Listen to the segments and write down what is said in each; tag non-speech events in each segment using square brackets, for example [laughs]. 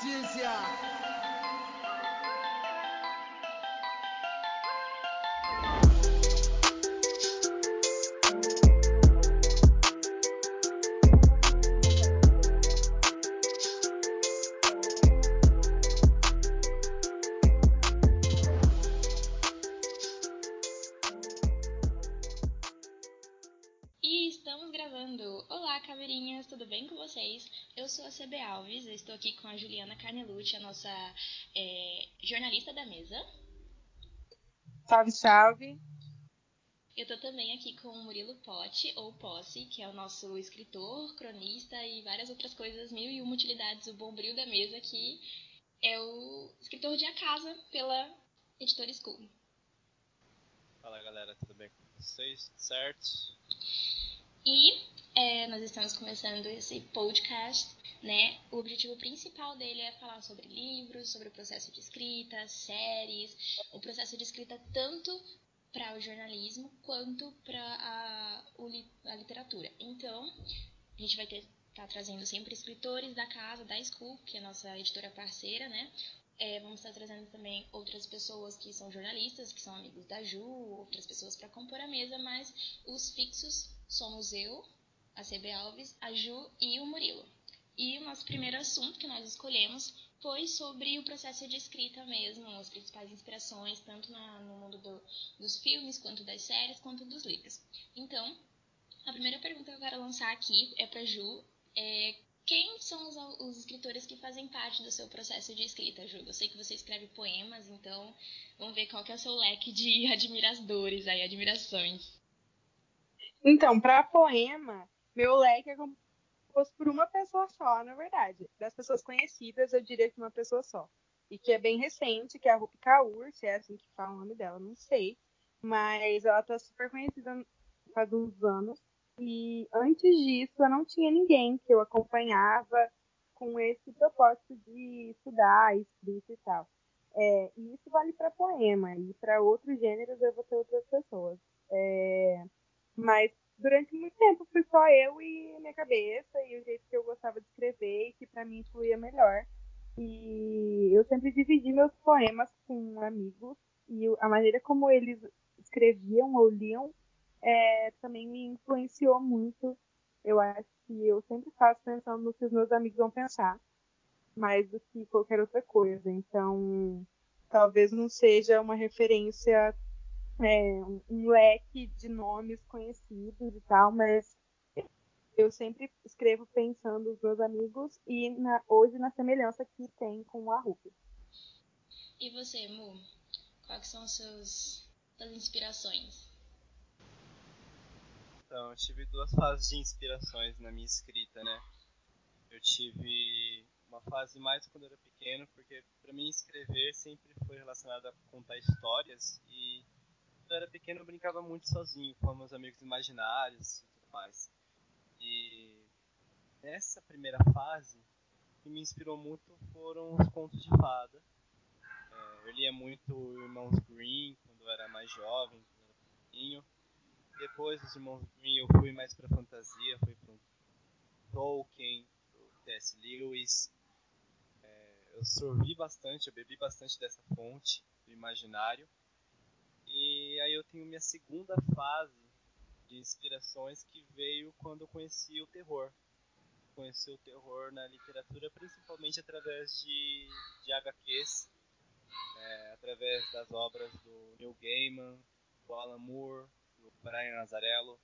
paciência. E Carnelucci, a nossa é, jornalista da mesa. Salve, salve. Eu estou também aqui com o Murilo Potti, ou Posse, que é o nosso escritor, cronista e várias outras coisas, mil e uma utilidades, o bombril da mesa, que é o escritor de A Casa pela editora School. Fala galera, tudo bem com vocês? Certo? E é, nós estamos começando esse podcast, né? O objetivo principal dele é falar sobre livros, sobre o processo de escrita, séries, o processo de escrita tanto para o jornalismo quanto para a, a literatura. Então, a gente vai estar tá trazendo sempre escritores da casa, da School, que é a nossa editora parceira, né? É, vamos estar trazendo também outras pessoas que são jornalistas, que são amigos da Ju, outras pessoas para compor a mesa, mas os fixos somos eu, a CB Alves, a Ju e o Murilo. E o nosso primeiro assunto que nós escolhemos foi sobre o processo de escrita mesmo, as principais inspirações, tanto na, no mundo do, dos filmes, quanto das séries, quanto dos livros. Então, a primeira pergunta que eu quero lançar aqui é para Ju. É, quem são os, os, escritores que fazem parte do seu processo de escrita, Ju? Eu sei que você escreve poemas, então vamos ver qual que é o seu leque de [laughs] admiradores aí, admirações. Então, para poema, meu leque é composto por uma pessoa só, na verdade. Das pessoas conhecidas, eu diria que uma pessoa só. E que é bem recente, que é a Rupi Kaur, se é assim que fala o nome dela, não sei. Mas ela tá super conhecida faz uns anos. E antes disso, eu não tinha ninguém que eu acompanhava com esse propósito de estudar, escrita e tal. É, e isso vale para poema, e para outros gêneros eu vou ter outras pessoas. É, mas durante muito tempo fui só eu e minha cabeça, e o jeito que eu gostava de escrever, e que para mim fluía melhor. E eu sempre dividi meus poemas com amigos, e a maneira como eles escreviam ou liam é, também me influenciou muito. Eu acho que eu sempre faço pensando no que os meus amigos vão pensar, mais do que qualquer outra coisa. Então, talvez não seja uma referência, é, um leque de nomes conhecidos e tal, mas eu sempre escrevo pensando nos meus amigos e na, hoje na semelhança que tem com a Rupi. E você, Mu? Quais são as suas, suas inspirações? Então, eu tive duas fases de inspirações na minha escrita, né? Eu tive uma fase mais quando eu era pequeno, porque para mim escrever sempre foi relacionado a contar histórias e eu era pequeno eu brincava muito sozinho com meus amigos imaginários e tudo mais. E nessa primeira fase, o que me inspirou muito foram os contos de fada. É, eu lia muito Irmãos Green quando eu era mais jovem, quando eu era pequenininho depois dos Irmãos Green eu fui mais para fantasia, fui para Tolkien, pro T.S. Lewis. É, eu sorvi bastante, eu bebi bastante dessa fonte do imaginário. Aí eu tenho minha segunda fase de inspirações que veio quando eu conheci o terror. Conheci o terror na literatura principalmente através de, de HQs, é, através das obras do Neil Gaiman, do Alan Moore, do Brian Nazarello.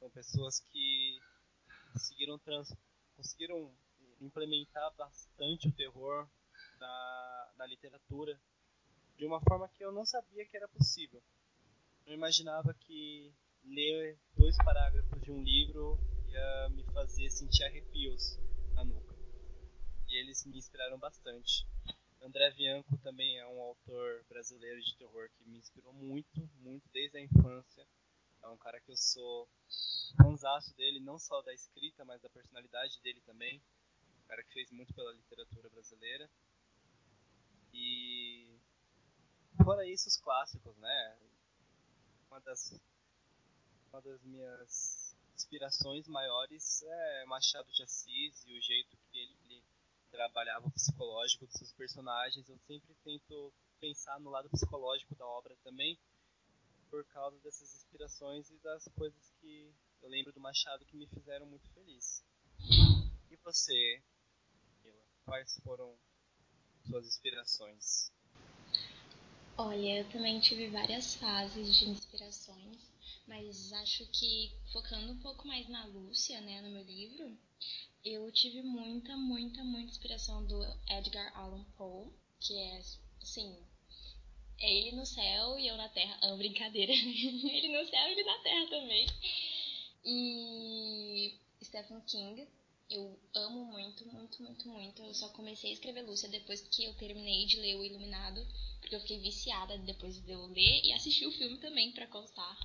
São pessoas que conseguiram, trans, conseguiram implementar bastante o terror na, na literatura de uma forma que eu não sabia que era possível. Eu imaginava que ler dois parágrafos de um livro ia me fazer sentir arrepios na nuca. E eles me inspiraram bastante. André Bianco também é um autor brasileiro de terror que me inspirou muito, muito desde a infância. É um cara que eu sou fãzaço dele, não só da escrita, mas da personalidade dele também. Um cara que fez muito pela literatura brasileira. E fora isso, os clássicos, né? Uma das, uma das minhas inspirações maiores é Machado de Assis e o jeito que ele trabalhava o psicológico dos seus personagens, eu sempre tento pensar no lado psicológico da obra também, por causa dessas inspirações e das coisas que eu lembro do Machado que me fizeram muito feliz. E você, Mila, quais foram suas inspirações? Olha, eu também tive várias fases de inspirações, mas acho que focando um pouco mais na Lúcia, né, no meu livro, eu tive muita, muita, muita inspiração do Edgar Allan Poe, que é, assim, é ele no céu e eu na terra. Ah, brincadeira. [laughs] ele no céu e ele na terra também. E Stephen King, eu amo muito, muito, muito, muito. Eu só comecei a escrever Lúcia depois que eu terminei de ler O Iluminado, porque eu fiquei viciada depois de eu ler e assistir o filme também, para constar.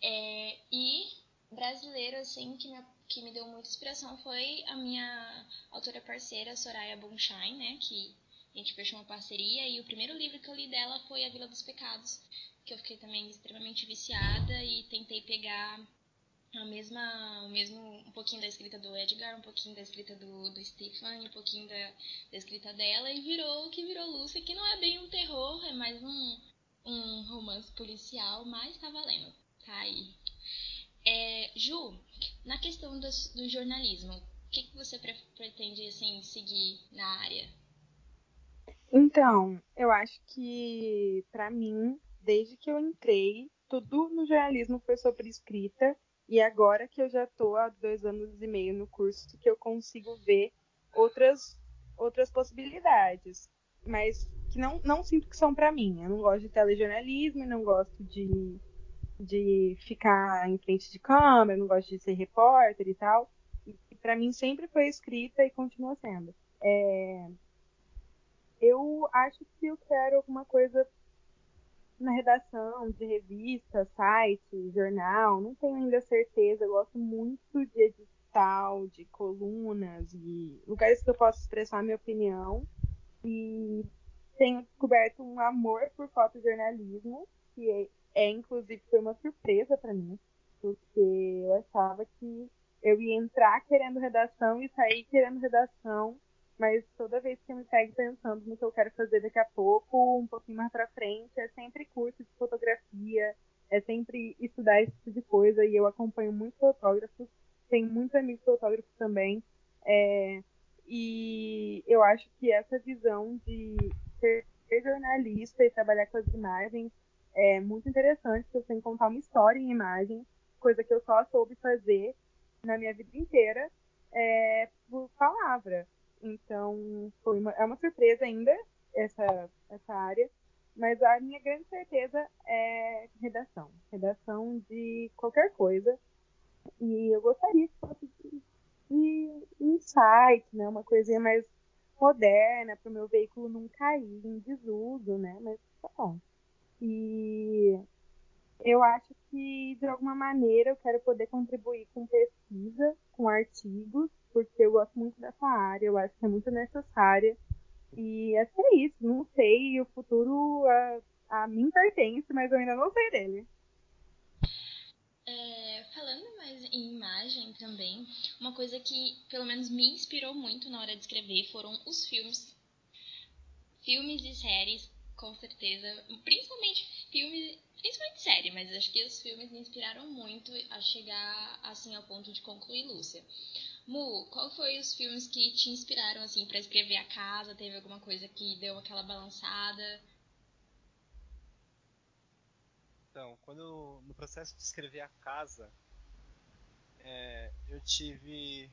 É, e brasileiro, assim, que me, que me deu muita inspiração foi a minha autora parceira, Soraya Bonshine, né, que a gente fechou uma parceria e o primeiro livro que eu li dela foi A Vila dos Pecados, que eu fiquei também extremamente viciada e tentei pegar a mesma, o mesmo, um pouquinho da escrita do Edgar, um pouquinho da escrita do, do Stephen, um pouquinho da, da escrita dela e virou o que virou Lúcia, que não é bem um terror, é mais um, um romance policial, mas tá valendo, tá aí. É, Ju, na questão do, do jornalismo, o que, que você pre pretende assim seguir na área? Então, eu acho que para mim, desde que eu entrei, tudo no jornalismo foi sobre escrita e agora que eu já estou há dois anos e meio no curso, que eu consigo ver outras, outras possibilidades, mas que não, não sinto que são para mim. Eu não gosto de telejornalismo, não gosto de, de ficar em frente de câmera, não gosto de ser repórter e tal. E para mim sempre foi escrita e continua sendo. É... Eu acho que eu quero alguma coisa na redação de revista, site, jornal, não tenho ainda certeza. Eu gosto muito de edital, de colunas e lugares que eu possa expressar minha opinião. E tenho descoberto um amor por fotojornalismo, que é, é inclusive foi uma surpresa para mim, porque eu achava que eu ia entrar querendo redação e sair querendo redação mas toda vez que eu me pego pensando no que eu quero fazer daqui a pouco, um pouquinho mais para frente, é sempre curso de fotografia, é sempre estudar esse tipo de coisa, e eu acompanho muitos fotógrafos, tenho muitos amigos fotógrafos também, é, e eu acho que essa visão de ser, jornalista e trabalhar com as imagens é muito interessante, porque eu tenho que contar uma história em imagem, coisa que eu só soube fazer na minha vida inteira, é, por palavra. Então, foi uma, é uma surpresa ainda essa, essa área, mas a minha grande certeza é redação. Redação de qualquer coisa. E eu gostaria que fosse de, insight, né? Uma coisinha mais moderna para o meu veículo não cair em desuso, né? Mas tá bom. E eu acho que, de alguma maneira, eu quero poder contribuir com pesquisa, com artigos, porque eu gosto muito dessa área, eu acho que é muito necessária. E acho que é isso, não sei, o futuro a, a mim pertence, mas eu ainda não sei dele. É, falando mais em imagem também, uma coisa que pelo menos me inspirou muito na hora de escrever foram os filmes. Filmes e séries, com certeza. Principalmente filmes Principalmente série, mas acho que os filmes me inspiraram muito a chegar assim ao ponto de concluir Lúcia. Mu, qual foi os filmes que te inspiraram assim para escrever a casa? Teve alguma coisa que deu aquela balançada? Então, quando no processo de escrever a casa, é, eu tive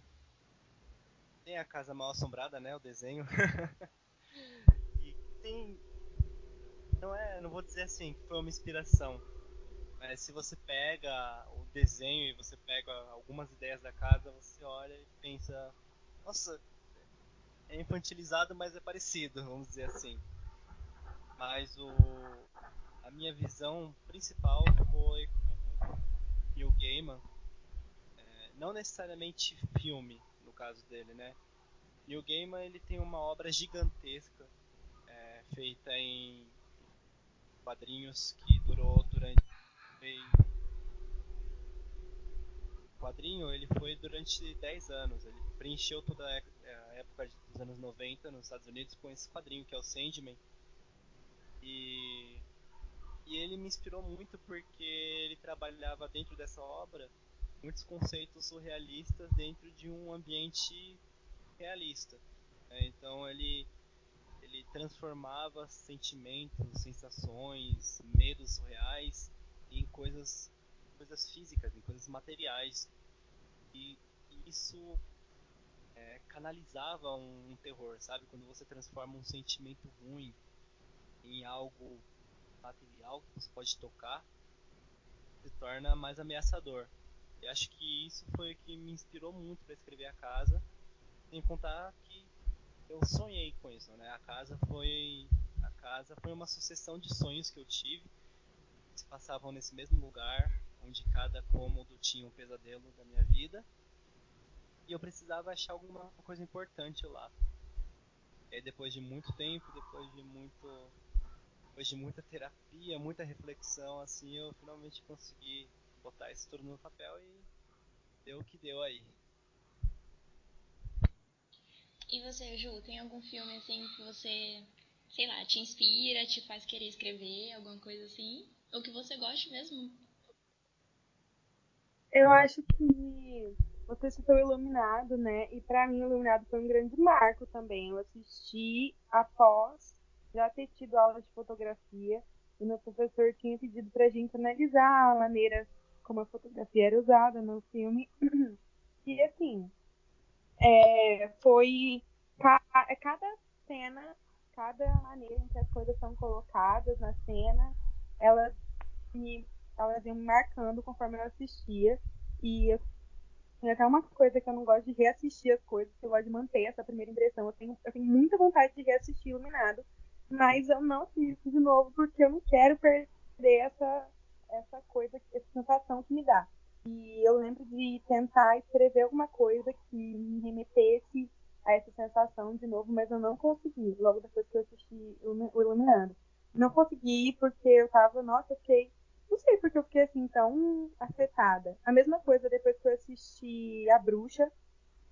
tem a casa mal assombrada, né, o desenho. [laughs] e tem não é, não vou dizer assim que foi uma inspiração, mas se você pega o desenho e você pega algumas ideias da casa, você olha e pensa, nossa, é infantilizado, mas é parecido, vamos dizer assim. Mas o a minha visão principal foi com Neil Gaiman, é, não necessariamente filme no caso dele, né? Neil Gaiman ele tem uma obra gigantesca é, feita em quadrinhos que durou o quadrinho ele foi durante 10 anos ele preencheu toda a época dos anos 90 nos Estados Unidos com esse quadrinho que é o Sandman. E, e ele me inspirou muito porque ele trabalhava dentro dessa obra muitos conceitos surrealistas dentro de um ambiente realista. Né? Então ele ele transformava sentimentos, sensações, medos surreais em coisas coisas físicas, em coisas materiais. E, isso é, canalizava um, um, terror, sabe? Quando você transforma um sentimento ruim em algo material que você pode tocar, se torna mais ameaçador. E acho que isso foi o que me inspirou muito para escrever a casa, sem contar que eu sonhei com isso, né? A casa foi a casa foi uma sucessão de sonhos que eu tive se passavam nesse mesmo lugar, onde cada cômodo tinha um pesadelo da minha vida. E eu precisava achar alguma coisa importante lá. E aí, depois de muito tempo, depois de muito depois de muita terapia, muita reflexão, assim, eu finalmente consegui botar isso tudo no papel e deu o que deu aí. E você, Ju, tem algum filme assim que você, sei lá, te inspira, te faz querer escrever, alguma coisa assim? Ou que você goste mesmo? Eu acho que você citou Iluminado, né? E para mim, Iluminado foi um grande marco também. Eu assisti após já ter tido aula de fotografia e meu professor tinha pedido pra gente analisar a maneira como a fotografia era usada no filme. [clears throat] E assim, é, foi ca cada cena, cada maneira em que as coisas são colocadas na cena, elas me elas iam me marcando conforme eu assistia. E tem até uma coisa que eu não gosto de reassistir as coisas, que eu gosto de manter essa primeira impressão. Eu tenho, eu tenho muita vontade de reassistir Iluminado, mas eu não assisto de novo porque eu não quero perder essa, essa coisa, essa sensação que me dá. E eu lembro de tentar escrever alguma coisa que me remetesse a essa sensação de novo, mas eu não consegui, logo depois que eu assisti o Iluminado. Não consegui porque eu tava, nossa, eu fiquei. Não sei porque eu fiquei assim tão afetada. A mesma coisa depois que eu assisti A Bruxa,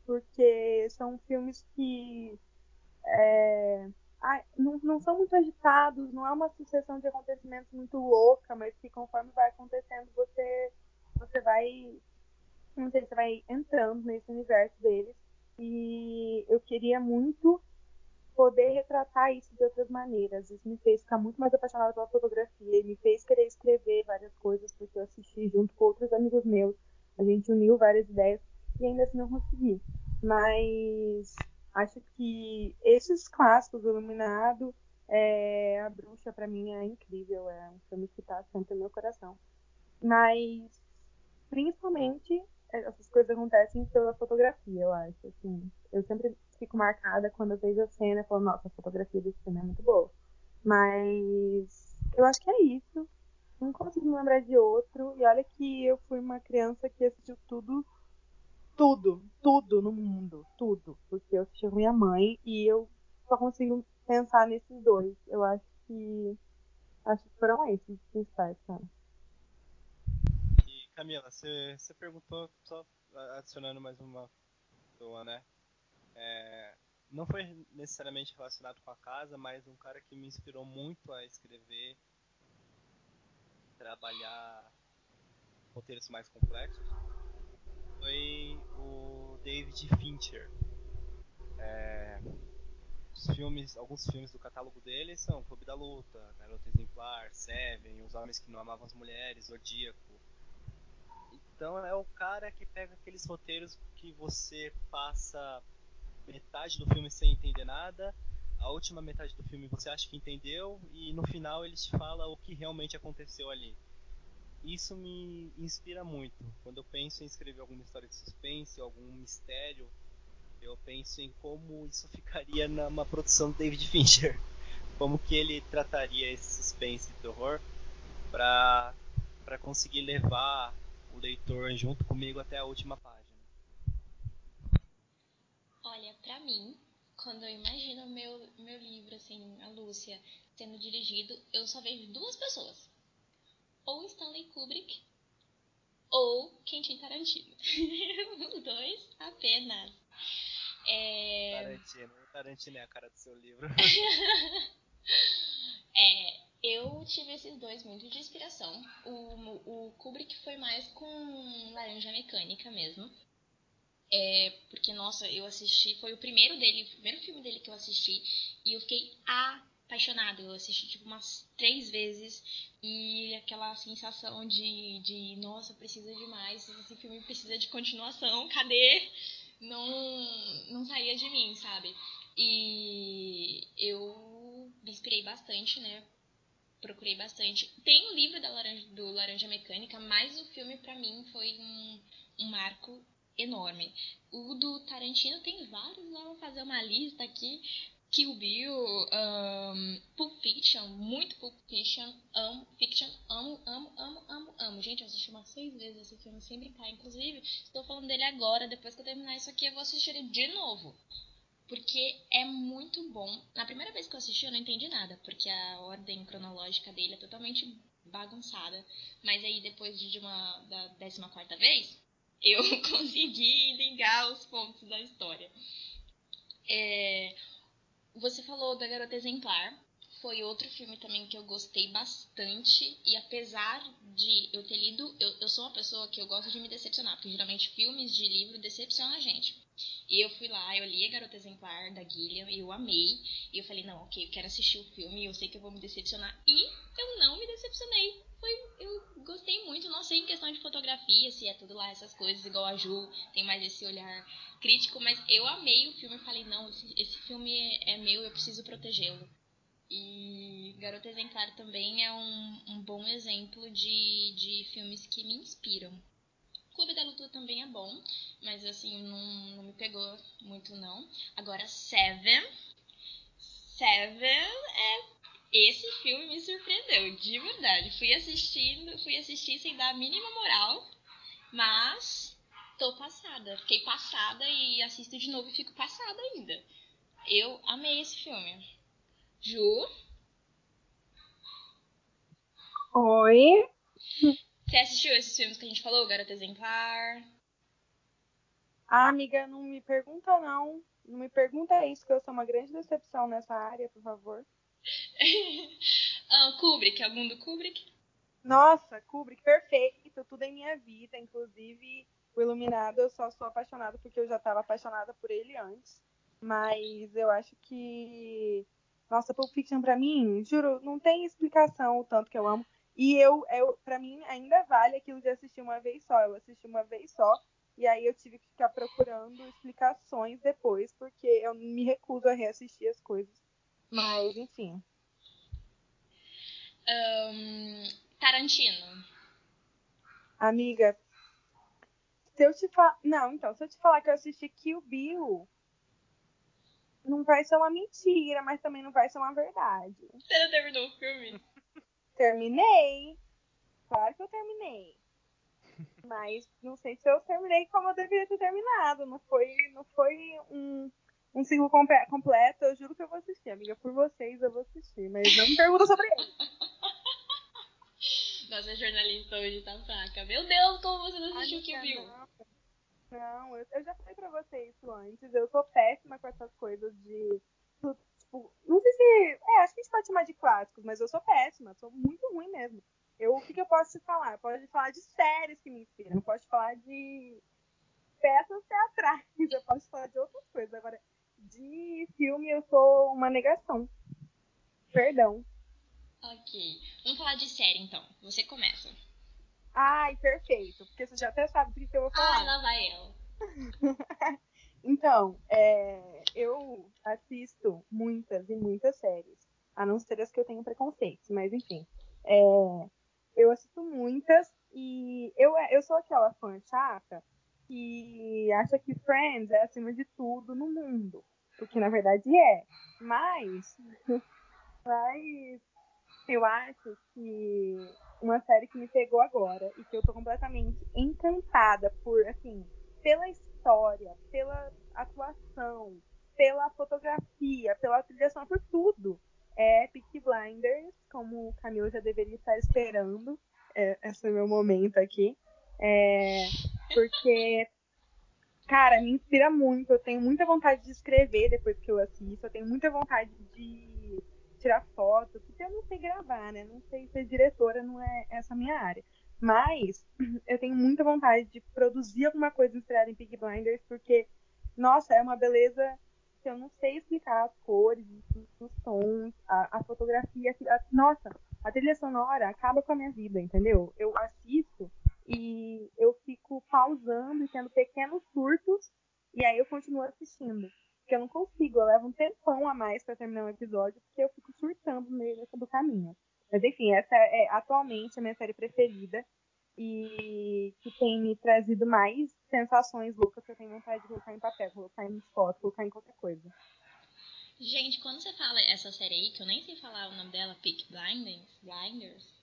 porque são filmes que é, não, não são muito agitados, não é uma sucessão de acontecimentos muito louca, mas que conforme vai acontecendo você você vai, não sei, você vai entrando nesse universo deles. E eu queria muito poder retratar isso de outras maneiras. Isso me fez ficar muito mais apaixonada pela fotografia e me fez querer escrever várias coisas, porque eu assisti junto com outros amigos meus. A gente uniu várias ideias e ainda assim não consegui. Mas acho que esses clássicos, o Iluminado, é, A Bruxa, para mim é incrível. É um filme que está sempre no meu coração. Mas principalmente essas coisas acontecem pela fotografia, eu acho. Assim, eu sempre fico marcada quando eu vejo a cena e falo, nossa, a fotografia desse filme é muito boa. Mas eu acho que é isso. Não consigo me lembrar de outro. E olha que eu fui uma criança que assistiu tudo, tudo, tudo no mundo, tudo. Porque eu assisti com minha mãe e eu só consigo pensar nesses dois. Eu acho que acho que foram esses os principais, cara. Camila, você, você perguntou, só adicionando mais uma pessoa, né? É, não foi necessariamente relacionado com a casa, mas um cara que me inspirou muito a escrever, trabalhar roteiros mais complexos, foi o David Fincher. É, filmes, alguns filmes do catálogo dele são Clube da Luta, Garota Exemplar, Seven, Os Homens que Não Amavam as Mulheres, Zodíaco, então é o cara que pega aqueles roteiros que você passa metade do filme sem entender nada, a última metade do filme você acha que entendeu e no final ele te fala o que realmente aconteceu ali. Isso me inspira muito. Quando eu penso em escrever alguma história de suspense, algum mistério, eu penso em como isso ficaria numa produção do David Fincher. [laughs] Como que ele trataria esse suspense e terror para conseguir levar o leitor junto comigo até a última página? Olha, para mim, quando eu imagino meu meu livro assim, a Lúcia sendo dirigido, eu só vejo duas pessoas. Ou Stanley Kubrick ou Quentin Tarantino. Os [laughs] dois apenas. É... Tarantino. Tarantino é a cara do seu livro. [laughs] é, eu tive esses dois muito de inspiração. O, o Kubrick foi mais com Laranja Mecânica mesmo. É, porque, nossa, eu assisti, foi o primeiro dele, o primeiro filme dele que eu assisti, e eu fiquei apaixonada. Eu assisti tipo umas três vezes e aquela sensação de, de nossa, precisa de mais, esse filme precisa de continuação, cadê? Não, não saía de mim, sabe? E eu me inspirei bastante, né? Procurei bastante. Tem o livro da Laranja, do Laranja Mecânica, mas o filme para mim foi um, um marco enorme. O do Tarantino tem vários, lá vou fazer uma lista aqui. Kill Bill, um, Pulp Fiction, muito Pulp Fiction, amo Fiction, amo, amo, amo, amo, amo. Gente, eu assisti umas seis vezes esse filme sem brincar. Inclusive, estou falando dele agora, depois que eu terminar isso aqui, eu vou assistir ele de novo. Porque é muito bom. Na primeira vez que eu assisti, eu não entendi nada, porque a ordem cronológica dele é totalmente bagunçada. Mas aí, depois de uma da 14 quarta vez, eu [laughs] consegui ligar os pontos da história. É, você falou da Garota Exemplar. Foi outro filme também que eu gostei bastante. E apesar de eu ter lido, eu, eu sou uma pessoa que eu gosto de me decepcionar, porque geralmente filmes de livro decepcionam a gente. E eu fui lá, eu li a Garota Exemplar da Gillian e eu amei. E eu falei, não, ok, eu quero assistir o filme, eu sei que eu vou me decepcionar. E eu não me decepcionei. Foi, eu gostei muito, não sei em questão de fotografia, se é tudo lá essas coisas, igual a Ju, tem mais esse olhar crítico, mas eu amei o filme e falei, não, esse, esse filme é meu, eu preciso protegê-lo. E Garota Exemplar também é um, um bom exemplo de, de filmes que me inspiram. Clube da Luta também é bom, mas assim, não, não me pegou muito não. Agora, Seven. Seven é. Esse filme me surpreendeu, de verdade. Fui assistindo, fui assistir sem dar a mínima moral, mas tô passada. Fiquei passada e assisto de novo e fico passada ainda. Eu amei esse filme. Ju? Oi? [laughs] Você assistiu esses filmes que a gente falou? Garota Exemplar? Ah, amiga, não me pergunta não. Não me pergunta isso, que eu sou uma grande decepção nessa área, por favor. [laughs] ah, Kubrick, algum do Kubrick? Nossa, Kubrick, perfeito. Tudo em minha vida, inclusive o Iluminado. Eu só sou apaixonada porque eu já estava apaixonada por ele antes. Mas eu acho que. Nossa, Pulp Fiction pra mim, juro, não tem explicação o tanto que eu amo. E eu, eu para mim, ainda vale aquilo de assistir uma vez só. Eu assisti uma vez só. E aí eu tive que ficar procurando explicações depois, porque eu me recuso a reassistir as coisas. Mas, enfim. Um, Tarantino. Amiga, se eu te falar. Não, então, se eu te falar que eu assisti Kill Bill, não vai ser uma mentira, mas também não vai ser uma verdade. Você não terminou o filme? Terminei. Claro que eu terminei. [laughs] Mas não sei se eu terminei como eu deveria ter terminado. Não foi, não foi um, um ciclo completo. Eu juro que eu vou assistir, amiga. Por vocês eu vou assistir. Mas não me pergunta sobre ele. [laughs] Nossa, jornalista hoje tá fraca. Meu Deus, como você não assistiu o que viu? Não, eu, eu, já falei pra você isso antes. Eu sou péssima com essas coisas de tipo, não. É, acho que a gente pode chamar de clássicos, mas eu sou péssima, sou muito ruim mesmo. Eu, o que, que eu posso te falar? Eu posso falar de séries que me inspiram, eu posso falar de peças teatrais, eu posso falar de outras coisas. Agora, de filme eu sou uma negação. Perdão. Ok. Vamos falar de série então. Você começa. Ai, perfeito. Porque você já até sabe do que eu vou falar. Ah, lá vai eu. [laughs] Então, é, eu assisto muitas e muitas séries, a não ser as que eu tenho preconceitos, mas enfim. É, eu assisto muitas e eu, eu sou aquela fã chata que acha que Friends é acima de tudo no mundo, porque na verdade é. Mas, [laughs] mas eu acho que uma série que me pegou agora e que eu tô completamente encantada por, assim, pela história, pela atuação, pela fotografia, pela trilha por tudo. É Peaky Blinders, como o Camilo já deveria estar esperando. É, esse é o meu momento aqui. É, porque, cara, me inspira muito. Eu tenho muita vontade de escrever depois que eu assisto. Eu tenho muita vontade de tirar foto, porque eu não sei gravar, né? Não sei ser diretora, não é essa minha área. Mas [clears throat] eu tenho muita vontade de produzir alguma coisa inspirada em Pig Blinders, porque, nossa, é uma beleza que eu não sei explicar as cores, os tons, a, a fotografia. A, nossa, a trilha sonora acaba com a minha vida, entendeu? Eu assisto e eu fico pausando e tendo pequenos surtos, e aí eu continuo assistindo. Porque eu não consigo, eu levo um tempão a mais para terminar um episódio, porque eu fico surtando no meio do caminho. Mas enfim, essa é atualmente a minha série preferida e que tem me trazido mais sensações loucas que eu tenho vontade de colocar em papel, colocar em foto, colocar em qualquer coisa. Gente, quando você fala essa série aí, que eu nem sei falar o nome dela, Peak Blinders, Blinders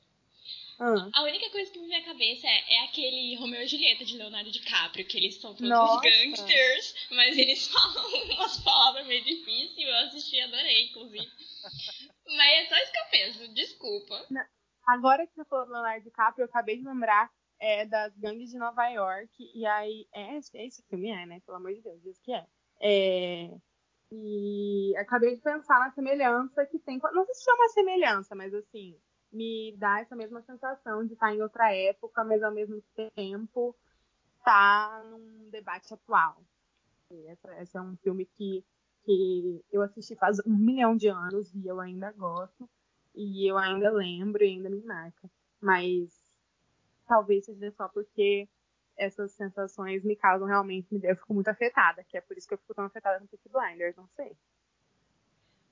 ah. A única coisa que me vem à cabeça é, é, aquele Romeo e Julieta de Leonardo DiCaprio, que eles são todos Nossa. gangsters, mas eles [laughs] falam umas palavras meio difíceis, eu assisti e adorei, inclusive. Mas é só isso que eu penso, desculpa. Agora que você falou do Leonardo DiCaprio, eu acabei de lembrar é, das gangues de Nova York, e aí, é, é esse filme é, né, pelo amor de Deus, diz que é. É, e acabei de pensar na semelhança que tem. Não sei se chama semelhança, mas assim, me dá essa mesma sensação de estar em outra época, mas ao mesmo tempo estar num debate atual. Essa, esse é um filme que, que eu assisti faz um milhão de anos e eu ainda gosto, e eu ainda lembro e ainda me marca. Mas talvez seja só porque essas sensações me causam realmente, eu fico muito afetada, que é por isso que eu fico tão afetada no Peaky Blinders, não sei.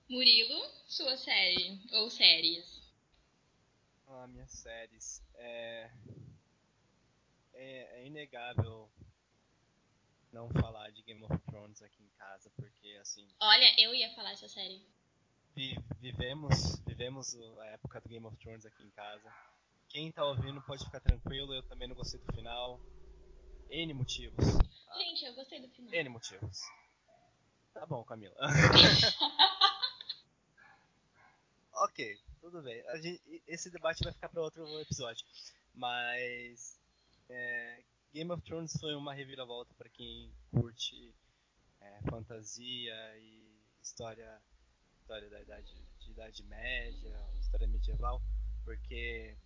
Murilo, sua série ou séries? Ah, minhas séries. É... é... é inegável não falar de Game of Thrones aqui em casa, porque assim. Olha, eu ia falar essa série. vivemos, vivemos a época do Game of Thrones aqui em casa. Quem tá ouvindo pode ficar tranquilo, eu também não gostei do final. N motivos. Gente, eu gostei do final. N motivos. Tá bom, Camila. [laughs] ok, tudo bem. Gente, esse debate vai ficar para outro episódio. Mas é, Game of Thrones foi uma reviravolta para quem curte é, fantasia e história, história da idade, de idade média, história medieval, porque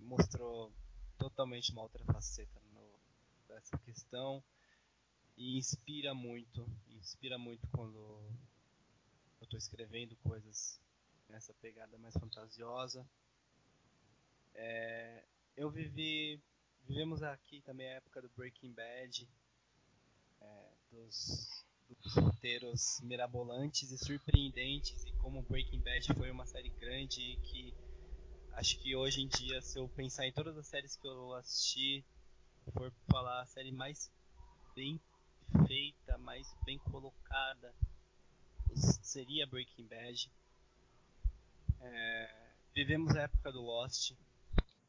mostrou totalmente uma outra faceta no, dessa questão e inspira muito, inspira muito quando eu estou escrevendo coisas nessa pegada mais fantasiosa. É, eu vivi, vivemos aqui também a época do Breaking Bad, é, dos, dos roteiros mirabolantes e surpreendentes e como Breaking Bad foi uma série grande que acho que hoje em dia se eu pensar em todas as séries que eu assisti for falar a série mais bem feita, mais bem colocada seria Breaking Bad é, vivemos a época do Lost.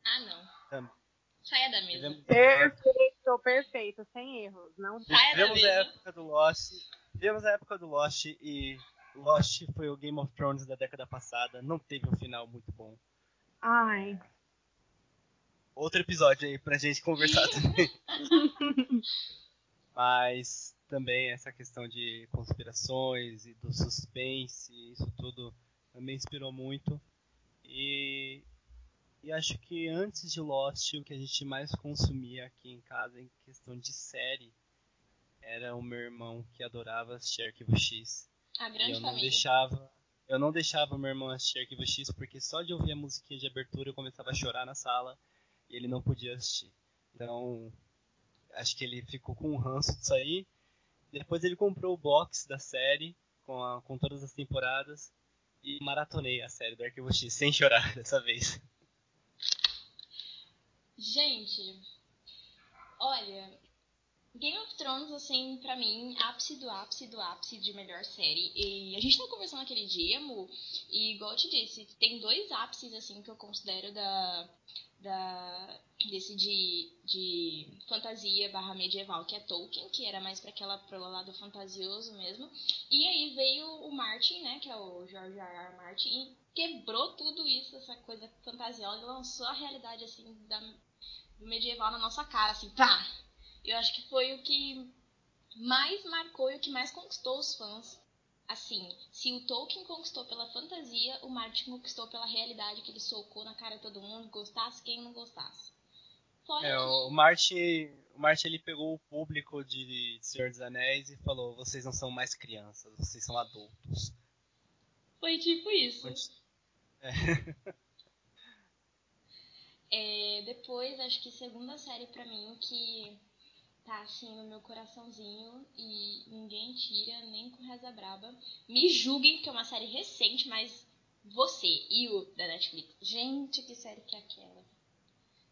Ah, não. Tam... Saia da mesa. Vivemos... Perfeito, perfeito, sem erros. Não Saia da mesa. a época do Lost. Vivemos a época do Lost e Lost foi o Game of Thrones da década passada. Não teve um final muito bom. Ai. É... Outro episódio aí pra gente conversar [laughs] também. Mas também essa questão de conspirações e do suspense, isso tudo me inspirou muito. E, e acho que antes de Lost, o que a gente mais consumia aqui em casa em questão de série era o meu irmão que adorava assistir Arquivo X. A grande eu família. não deixava eu não deixava meu irmão assistir Arquivo X porque só de ouvir a musiquinha de abertura eu começava a chorar na sala e ele não podia assistir. Então, acho que ele ficou com um ranço disso aí. Depois ele comprou o box da série com, a, com todas as temporadas e maratonei a série do Arquivo X sem chorar [laughs] dessa vez. Gente, olha, Game of Thrones, assim, pra mim, ápice do ápice do ápice de melhor série. E a gente tava conversando aquele dia, Mu, e igual eu te disse, tem dois ápices, assim, que eu considero da, da desse de, de fantasia barra medieval, que é Tolkien, que era mais para aquela pro lado fantasioso mesmo. E aí veio o Martin, né, que é o George R. R. Martin, e quebrou tudo isso, essa coisa fantasiosa, e lançou a realidade assim da, do medieval na nossa cara, assim, pá. Eu acho que foi o que mais marcou e o que mais conquistou os fãs. Assim, se o Tolkien conquistou pela fantasia, o Martin conquistou pela realidade que ele socou na cara de todo mundo, gostasse quem não gostasse. Fora é, que... o Martin, o Martin ele pegou o público de Senhor dos Anéis e falou: "Vocês não são mais crianças, vocês são adultos". Foi tipo isso. [laughs] É. é, depois, acho que segunda série pra mim que tá assim no meu coraçãozinho e ninguém tira, nem com reza braba. Me julguem, porque é uma série recente, mas você e o da Netflix. Gente, que série que é aquela?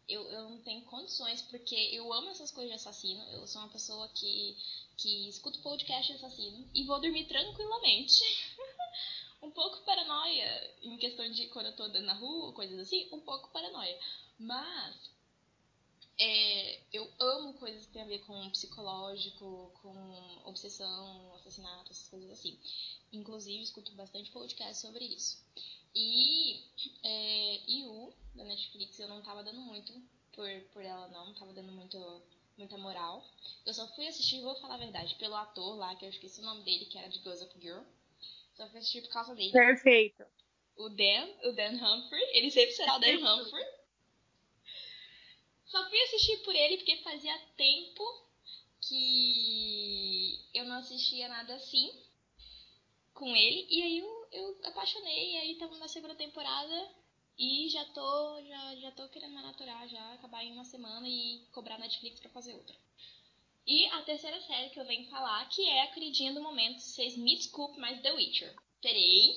Eu, eu não tenho condições, porque eu amo essas coisas de assassino. Eu sou uma pessoa que, que escuta podcast de assassino e vou dormir tranquilamente. Um pouco paranoia em questão de quando eu tô andando na rua, coisas assim, um pouco paranoia. Mas é, eu amo coisas que tem a ver com psicológico, com obsessão, assassinato, essas coisas assim. Inclusive, escuto bastante podcast sobre isso. E é, Yu, da Netflix, eu não tava dando muito por, por ela, não. Não tava dando muito, muita moral. Eu só fui assistir, vou falar a verdade, pelo ator lá, que eu esqueci o nome dele, que era de Up Girl. Só fui assistir por causa dele. Perfeito. O Dan, o Dan Humphrey, ele sempre será o Dan Humphrey. Só fui assistir por ele porque fazia tempo que eu não assistia nada assim com ele. E aí eu, eu apaixonei, e aí estamos na segunda temporada e já tô, já, já tô querendo manaturar já, acabar em uma semana e cobrar Netflix pra fazer outra. E a terceira série que eu venho falar, que é a queridinha do momento, vocês me desculpem, mas The Witcher. Esperei,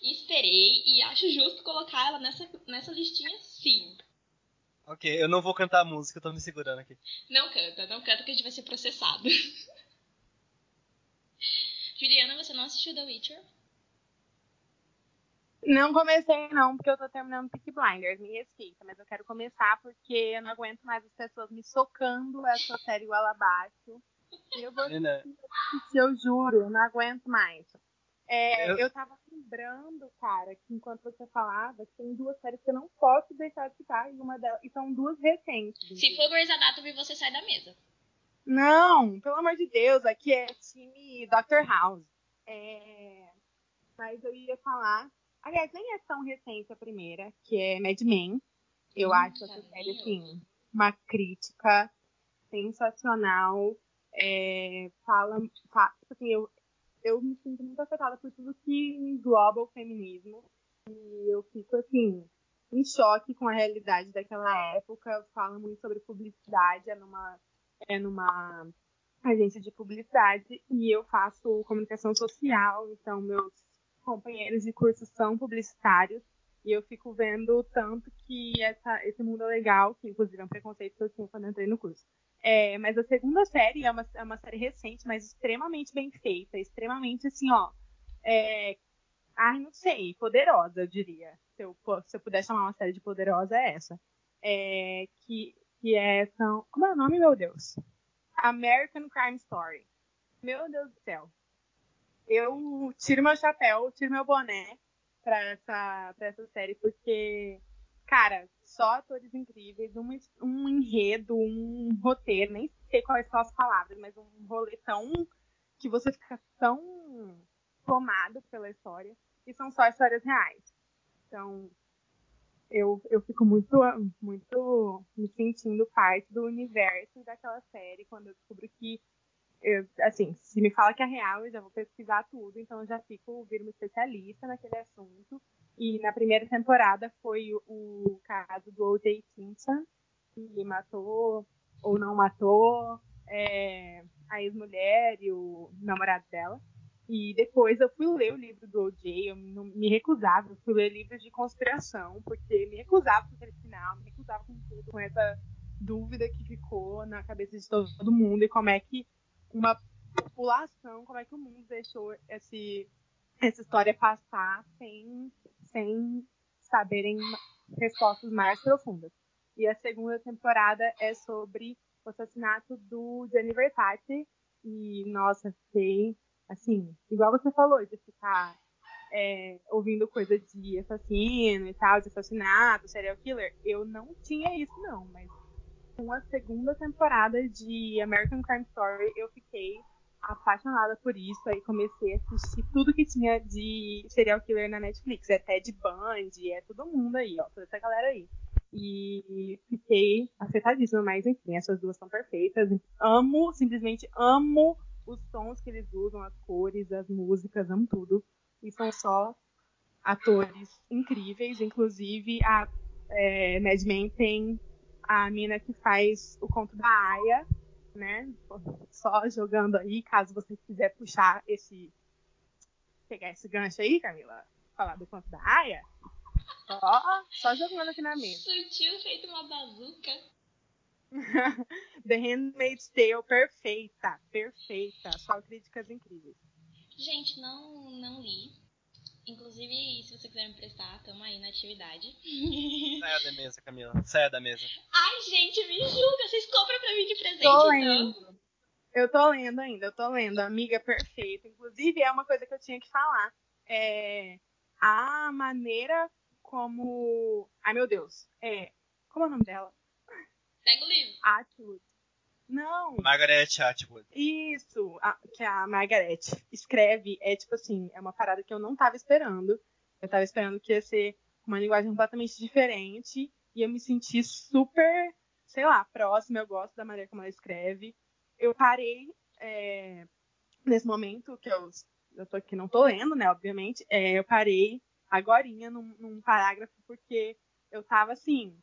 esperei e acho justo colocar ela nessa, nessa listinha sim. Ok, eu não vou cantar a música, eu tô me segurando aqui. Não canta, não canta que a gente vai ser processado. [laughs] Juliana, você não assistiu The Witcher? Não comecei não, porque eu tô terminando Peaky Blinders, me respeita, mas eu quero começar porque eu não aguento mais as pessoas me socando essa série igual abaixo. Eu vou assistir, eu juro, eu não aguento mais. É, eu... eu tava lembrando, cara, que enquanto você falava, tem duas séries que eu não posso deixar de citar, e uma delas, e são duas recentes. Se for Grey's Anatomy, você sai da mesa. Não, pelo amor de Deus, aqui é time Dr. House. É... Mas eu ia falar. Aliás, nem é tão recente a primeira, que é Mad Men. Eu hum, acho essa série, assim, uma crítica sensacional. É... Fala, fala, tipo assim, eu, eu me sinto muito afetada por tudo que engloba o feminismo. E eu fico, assim, em choque com a realidade daquela época. Fala muito sobre publicidade, é numa, é numa agência de publicidade e eu faço comunicação social, então meus companheiros de curso são publicitários e eu fico vendo tanto que essa, esse mundo é legal, que inclusive é um preconceito que eu tinha quando entrei no curso. É, mas a segunda série é uma, é uma série recente, mas extremamente bem feita, extremamente assim, ó. É, ai, não sei, poderosa, eu diria. Se eu, se eu puder chamar uma série de poderosa, é essa. É, que, que é. São, como é o nome, meu Deus? American Crime Story. Meu Deus do céu. Eu tiro meu chapéu, tiro meu boné pra essa, pra essa série, porque, cara, só atores incríveis, um, um enredo, um roteiro, nem sei quais são as palavras, mas um rolê tão. que você fica tão tomado pela história. E são só histórias reais. Então, eu, eu fico muito, muito me sentindo parte do universo daquela série quando eu descubro que eu, assim, se me fala que é real, eu já vou pesquisar tudo, então eu já fico vir uma especialista naquele assunto. E na primeira temporada foi o caso do O.J. Simpson, que matou ou não matou é, a ex-mulher e o namorado dela. E depois eu fui ler o livro do O.J., eu não, me recusava, eu fui ler livros de conspiração, porque me recusava com aquele final, me recusava com tudo, com essa dúvida que ficou na cabeça de todo mundo e como é que uma população, como é que o mundo deixou esse, essa história passar sem, sem saberem respostas mais profundas. E a segunda temporada é sobre o assassinato do Gianni Versace. E, nossa, fiquei, assim, igual você falou, de ficar é, ouvindo coisa de assassino e tal, de assassinato, serial killer. Eu não tinha isso, não, mas com a segunda temporada de American Crime Story, eu fiquei apaixonada por isso. Aí comecei a assistir tudo que tinha de serial killer na Netflix. É Ted Bundy, é todo mundo aí, ó, toda essa galera aí. E fiquei afetadíssima, mas enfim, essas duas são perfeitas. Amo, simplesmente amo os tons que eles usam, as cores, as músicas, amo tudo. E são só atores incríveis, inclusive a é, Mad Men tem a mina que faz o conto da Aya, né? Só jogando aí, caso você quiser puxar esse. pegar esse gancho aí, Camila, falar do conto da Aya. Só, só jogando aqui na mesa. Sutil feito uma bazuca. [laughs] The Handmaid's Tale, perfeita, perfeita. Só críticas incríveis. Gente, não, não li. Inclusive, se você quiser me prestar, tamo aí na atividade. Saia da mesa, Camila. Saia da mesa. Ai, gente, me julga. Vocês compram pra mim de presente, tô então. lendo. Eu tô lendo ainda, eu tô lendo. Amiga perfeita. Inclusive, é uma coisa que eu tinha que falar. É a maneira como. Ai, meu Deus. É. Como é o nome dela? Pega o livro. Atwood. Não. Margaret Atwood. Isso, a, que a Margaret escreve é tipo assim, é uma parada que eu não tava esperando. Eu tava esperando que ia ser uma linguagem completamente diferente e eu me senti super, sei lá, próxima. Eu gosto da maneira como ela escreve. Eu parei é, nesse momento que eu, eu tô aqui, não tô lendo, né, obviamente. É, eu parei agorinha num, num parágrafo porque eu tava assim,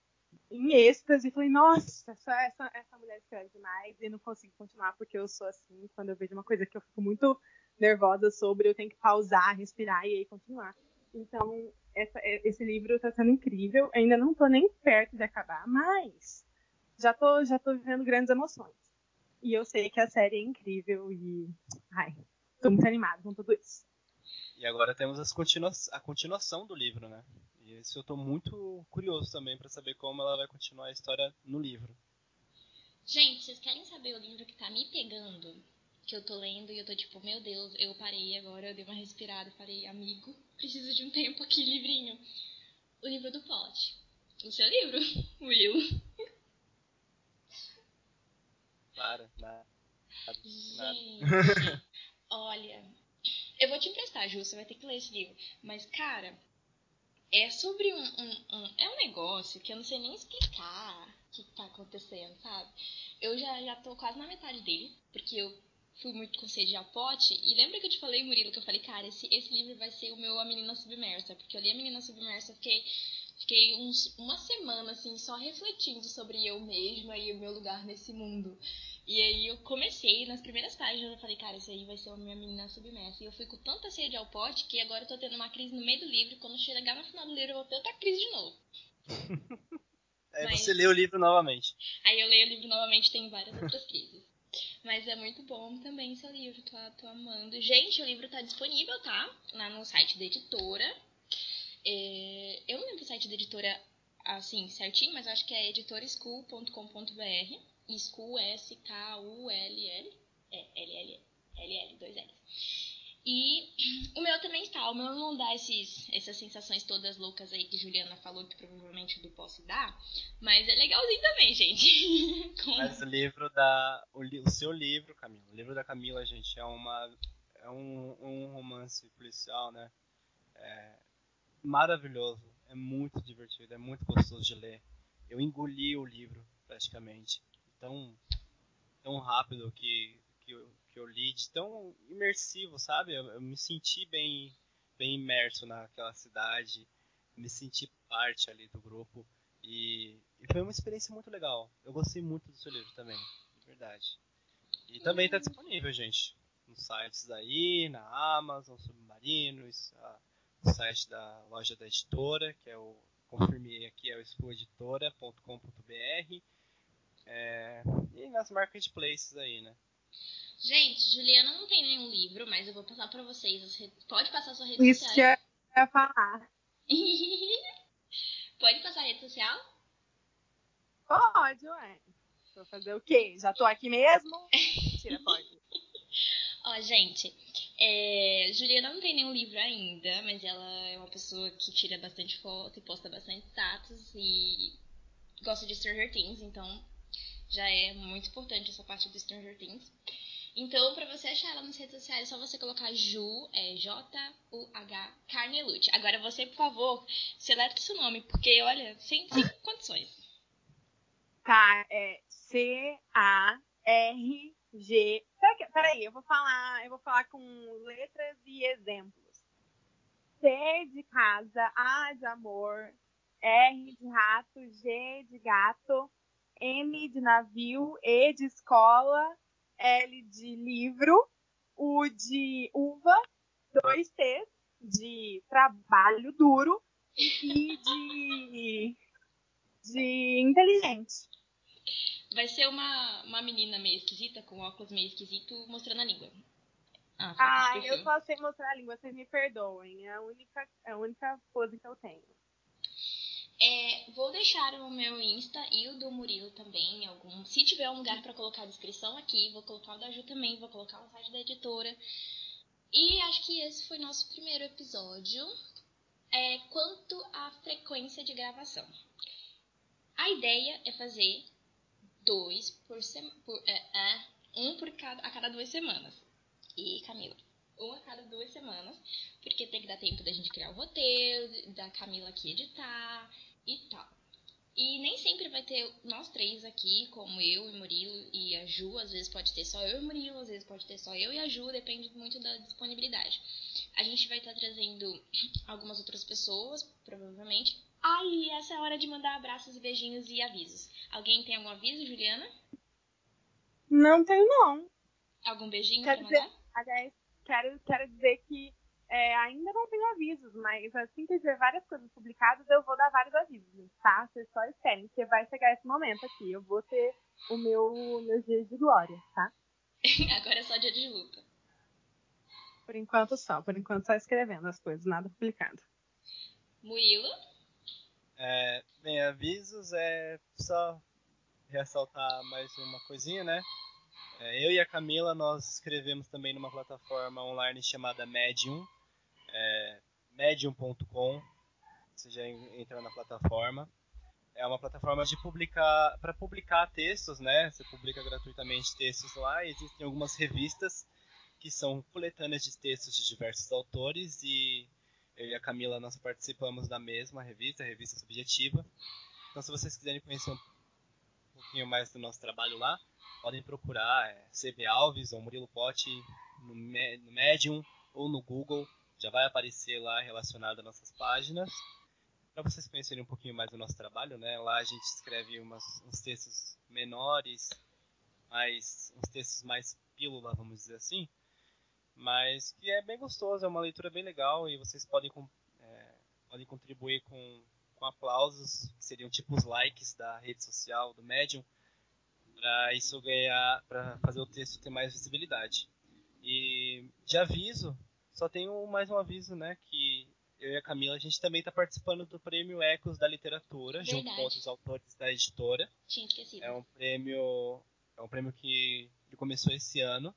em êxtase e falei, nossa, essa, essa, essa mulher escreve demais e não consigo continuar porque eu sou assim, quando eu vejo uma coisa que eu fico muito nervosa sobre, eu tenho que pausar, respirar e aí continuar. Então, essa, esse livro está sendo incrível, ainda não estou nem perto de acabar, mas já tô, já tô vivendo grandes emoções. E eu sei que a série é incrível e, ai, muito animada com tudo isso. E agora temos continua a continuação do livro, né? E isso eu tô muito curioso também para saber como ela vai continuar a história no livro. Gente, vocês querem saber o livro que tá me pegando? Que eu tô lendo e eu tô tipo, meu Deus, eu parei agora, eu dei uma respirada, falei, amigo, preciso de um tempo aqui, livrinho. O livro do Plot. O seu livro, [laughs] Will. Para, nada. Gente, [laughs] olha, eu vou te emprestar, Ju, você vai ter que ler esse livro. Mas, cara, é sobre um, um, um, É um negócio que eu não sei nem explicar o que tá acontecendo, sabe? Eu já, já tô quase na metade dele, porque eu fui muito com sede ao pote. E lembra que eu te falei, Murilo, que eu falei, cara, esse, esse livro vai ser o meu A Menina Submersa. Porque eu li A Menina Submersa, fiquei, fiquei uns, uma semana, assim, só refletindo sobre eu mesma e o meu lugar nesse mundo. E aí eu comecei, nas primeiras páginas, eu falei, cara, isso aí vai ser a minha menina submersa. E eu fui com tanta sede ao pote que agora eu tô tendo uma crise no meio do livro. Quando chegar no final do livro, eu vou ter outra crise de novo. [laughs] aí Mas... você lê o livro novamente. Aí eu leio o livro novamente tem várias outras crises. Mas é muito bom também seu livro, tô, tô amando. Gente, o livro tá disponível, tá? Lá no site da editora. É... Eu não lembro o site da editora assim, certinho, mas acho que é editoreschool.com.br. School, S-K-U-L-L. É, L-L, L-L, dois L. E o meu também está. O meu não dá esses, essas sensações todas loucas aí que Juliana falou que provavelmente do posso dar. Mas é legalzinho também, gente. [laughs] Mas o livro da. O, o, seu livro, Camila. O livro da Camila, gente, é uma. É um, um romance policial, né? É maravilhoso. É muito divertido, é muito gostoso de ler. Eu engoli o livro, praticamente tão, tão rápido que, que, eu, que eu li, de tão imersivo, sabe? Eu, eu, me senti bem, bem imerso naquela cidade, me senti parte ali do grupo e, e foi uma experiência muito legal. Eu gostei muito do seu livro também, de verdade. E também está disponível, gente, nos sites aí, na Amazon, Submarinos, a, o site da loja da editora, que é o confirmei aqui, é o expoeditora.com.br é, e nas marketplaces aí, né? Gente, Juliana não tem nenhum livro, mas eu vou passar pra vocês. Pode passar sua rede Isso social. Isso que eu ia falar. [laughs] Pode passar a rede social? Pode, ué. Vou fazer o quê? Já tô aqui mesmo? [laughs] Mentira, pode. Ó, gente, é, Juliana não tem nenhum livro ainda, mas ela é uma pessoa que tira bastante foto e posta bastante status e gosta de Stranger Things, então Já é muito importante essa parte do Stranger Things. Então, pra você achar ela nas redes sociais, é só você colocar Ju, é J-U-H, Carnelute. Agora você, por favor, seleta seu nome, porque, olha, sem, sem condições. Tá, é C-A-R-G. Peraí, eu vou falar, eu vou falar com letras e exemplos. C de casa, A de amor, R de rato, G de gato, M de navio, E de escola, L de livro, U de uva, dois T de trabalho duro e de, de inteligente. Vai ser uma, uma menina meio esquisita, com óculos meio esquisito, mostrando a língua. Ah, ah eu só sei mostrar a língua, vocês me perdoem. É a única, é a única pose que eu tenho. É, vou deixar o meu Insta e o do Murilo também. Algum, se tiver um lugar para colocar a descrição aqui, vou colocar o da Ju também, vou colocar o site da editora. E acho que esse foi nosso primeiro episódio. É, quanto à frequência de gravação. A ideia é fazer dois por semana. É, é, um por cada, a cada duas semanas. E Camila? Um a cada duas semanas, porque tem que dar tempo da gente criar o roteiro, da Camila aqui editar, e tal. E nem sempre vai ter nós três aqui, como eu e Murilo e a Ju. Às vezes pode ter só eu e Murilo, às vezes pode ter só eu e a Ju, depende muito da disponibilidade. A gente vai estar tá trazendo algumas outras pessoas, provavelmente. E essa é a hora de mandar abraços, beijinhos e avisos. Alguém tem algum aviso, Juliana? Não tenho, não. Algum beijinho quero pra mandar? Dizer, aliás, quero, quero dizer que é, ainda não tenho avisos, mas assim que tiver várias coisas publicadas, eu vou dar vários avisos, tá? Vocês só esperem, porque vai chegar esse momento aqui. Eu vou ter o meu meus dias de glória, tá? [laughs] Agora é só dia de luta. Por enquanto só, por enquanto só escrevendo as coisas, nada publicado. Murilo? É, bem, avisos é só ressaltar mais uma coisinha, né? É, eu e a Camila, nós escrevemos também numa plataforma online chamada Medium, é, medium.com, você já entra na plataforma. É uma plataforma de publicar para publicar textos, né? Você publica gratuitamente textos lá. Existem algumas revistas que são coletâneas de textos de diversos autores e eu e a Camila nós participamos da mesma revista, revista Subjetiva. Então, se vocês quiserem conhecer um pouquinho mais do nosso trabalho lá, podem procurar é, CB Alves ou Murilo Pote no, no Medium ou no Google já vai aparecer lá relacionado às nossas páginas. Para vocês conhecerem um pouquinho mais do nosso trabalho, né? Lá a gente escreve umas, uns textos menores, mais, uns textos mais pílula, vamos dizer assim, mas que é bem gostoso, é uma leitura bem legal e vocês podem, é, podem contribuir com, com aplausos, que seriam tipo os likes da rede social, do Medium, para isso ganhar, para fazer o texto ter mais visibilidade. E de aviso, só tenho mais um aviso, né? Que eu e a Camila, a gente também está participando do prêmio Ecos da Literatura, Verdade. junto com outros autores da editora. Tinha esquecido. É um prêmio, é um prêmio que, que começou esse ano.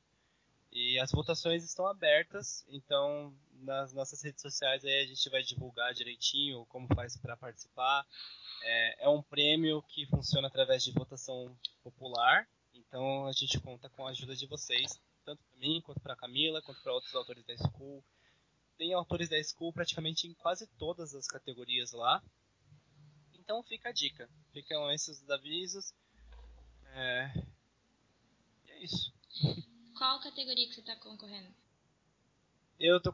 E as votações estão abertas, então nas nossas redes sociais aí a gente vai divulgar direitinho como faz para participar. É, é, um prêmio que funciona através de votação popular, então a gente conta com a ajuda de vocês tanto para mim, quanto para Camila, quanto para outros autores da School. Tem autores da School praticamente em quase todas as categorias lá. Então fica a dica. Ficam esses avisos. É... E é isso. Qual categoria que você está concorrendo? Eu estou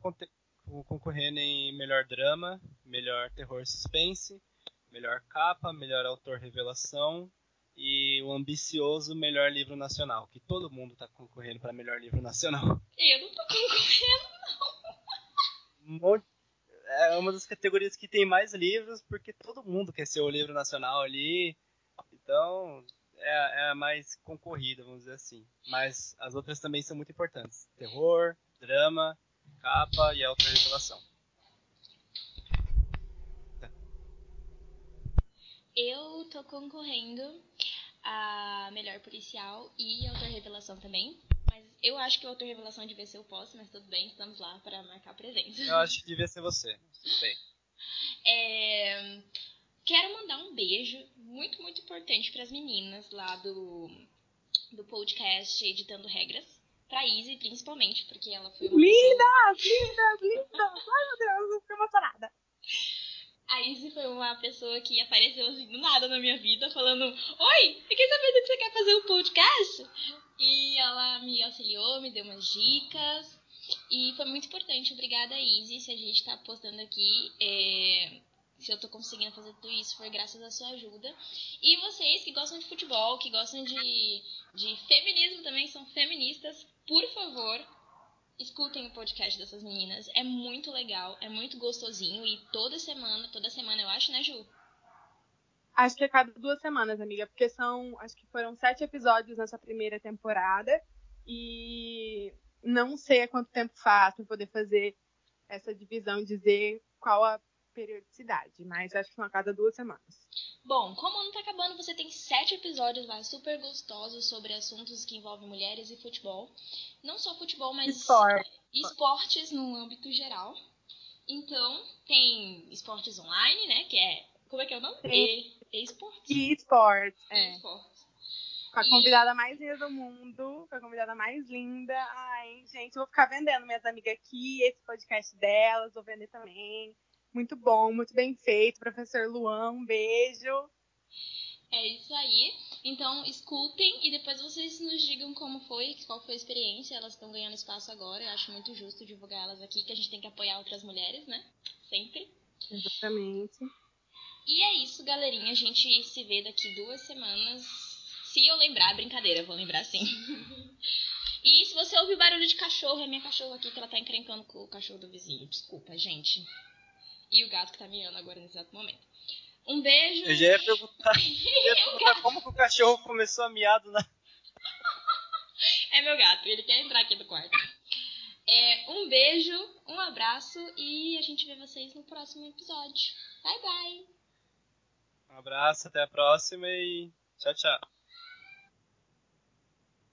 concorrendo em melhor drama, melhor terror suspense, melhor capa, melhor autor revelação e o ambicioso melhor livro nacional, que todo mundo está concorrendo para melhor livro nacional. Eu não tô concorrendo, não. É uma das categorias que tem mais livros, porque todo mundo quer ser o livro nacional ali. Então, é, é a mais concorrida, vamos dizer assim. Mas as outras também são muito importantes: terror, drama, capa e auto-revelação. Eu tô concorrendo a melhor policial e autor-revelação também. Mas eu acho que o autor-revelação devia ser o posse, mas tudo bem, estamos lá para marcar presença. Eu acho que devia ser você. Tudo bem. [laughs] É... quero mandar um beijo muito, muito importante para as meninas lá do, do podcast Editando Regras. Pra Izzy, principalmente, porque ela foi uma Lindas, lindas, lindas! Ai, meu Deus, eu fico emocionada. A Izzy foi uma pessoa que apareceu assim do nada na minha vida, falando: Oi, fiquei sabendo que você quer fazer um podcast? E ela me auxiliou, me deu umas dicas. E foi muito importante. Obrigada, Izzy. Se a gente tá postando aqui, é... se eu tô conseguindo fazer tudo isso, foi graças à sua ajuda. E vocês que gostam de futebol, que gostam de, de feminismo também, são feministas, por favor, escutem o podcast dessas meninas. É muito legal, é muito gostosinho. E toda semana, toda semana eu acho, né, Ju? Acho que é cada duas semanas, amiga, porque são. Acho que foram sete episódios nessa primeira temporada. E não sei há quanto tempo faz para poder fazer essa divisão, dizer qual a periodicidade, mas acho que são a cada duas semanas. Bom, como o ano tá acabando, você tem sete episódios lá super gostosos sobre assuntos que envolvem mulheres e futebol. Não só futebol, mas Esporte. esportes no âmbito geral. Então, tem esportes online, né? Que é. Como é que é o nome? Tem. E, esportes. E esportes, é. esportes. Com a convidada mais linda do mundo, com a convidada mais linda. Ai, gente, eu vou ficar vendendo minhas amigas aqui, esse podcast delas, vou vender também. Muito bom, muito bem feito. Professor Luan, um beijo. É isso aí. Então, escutem e depois vocês nos digam como foi, qual foi a experiência. Elas estão ganhando espaço agora. Eu acho muito justo divulgar elas aqui, que a gente tem que apoiar outras mulheres, né? Sempre. Exatamente. E é isso, galerinha. A gente se vê daqui duas semanas. Se eu lembrar, brincadeira, vou lembrar sim. [laughs] e se você ouvir barulho de cachorro, é minha cachorra aqui que ela tá encrencando com o cachorro do vizinho. Desculpa, gente. E o gato que tá miando agora nesse exato momento. Um beijo. Eu já ia perguntar, [laughs] ia perguntar como que o cachorro começou a miar do nada. [laughs] É meu gato, ele quer entrar aqui no quarto. É, um beijo, um abraço e a gente vê vocês no próximo episódio. Bye bye! Um abraço, até a próxima e tchau, tchau.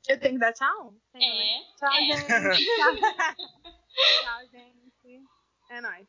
Eu tenho que dar tchau? Tenho, né? É, Tchau, é. gente. [laughs] Tchau. tchau, gente. É nóis.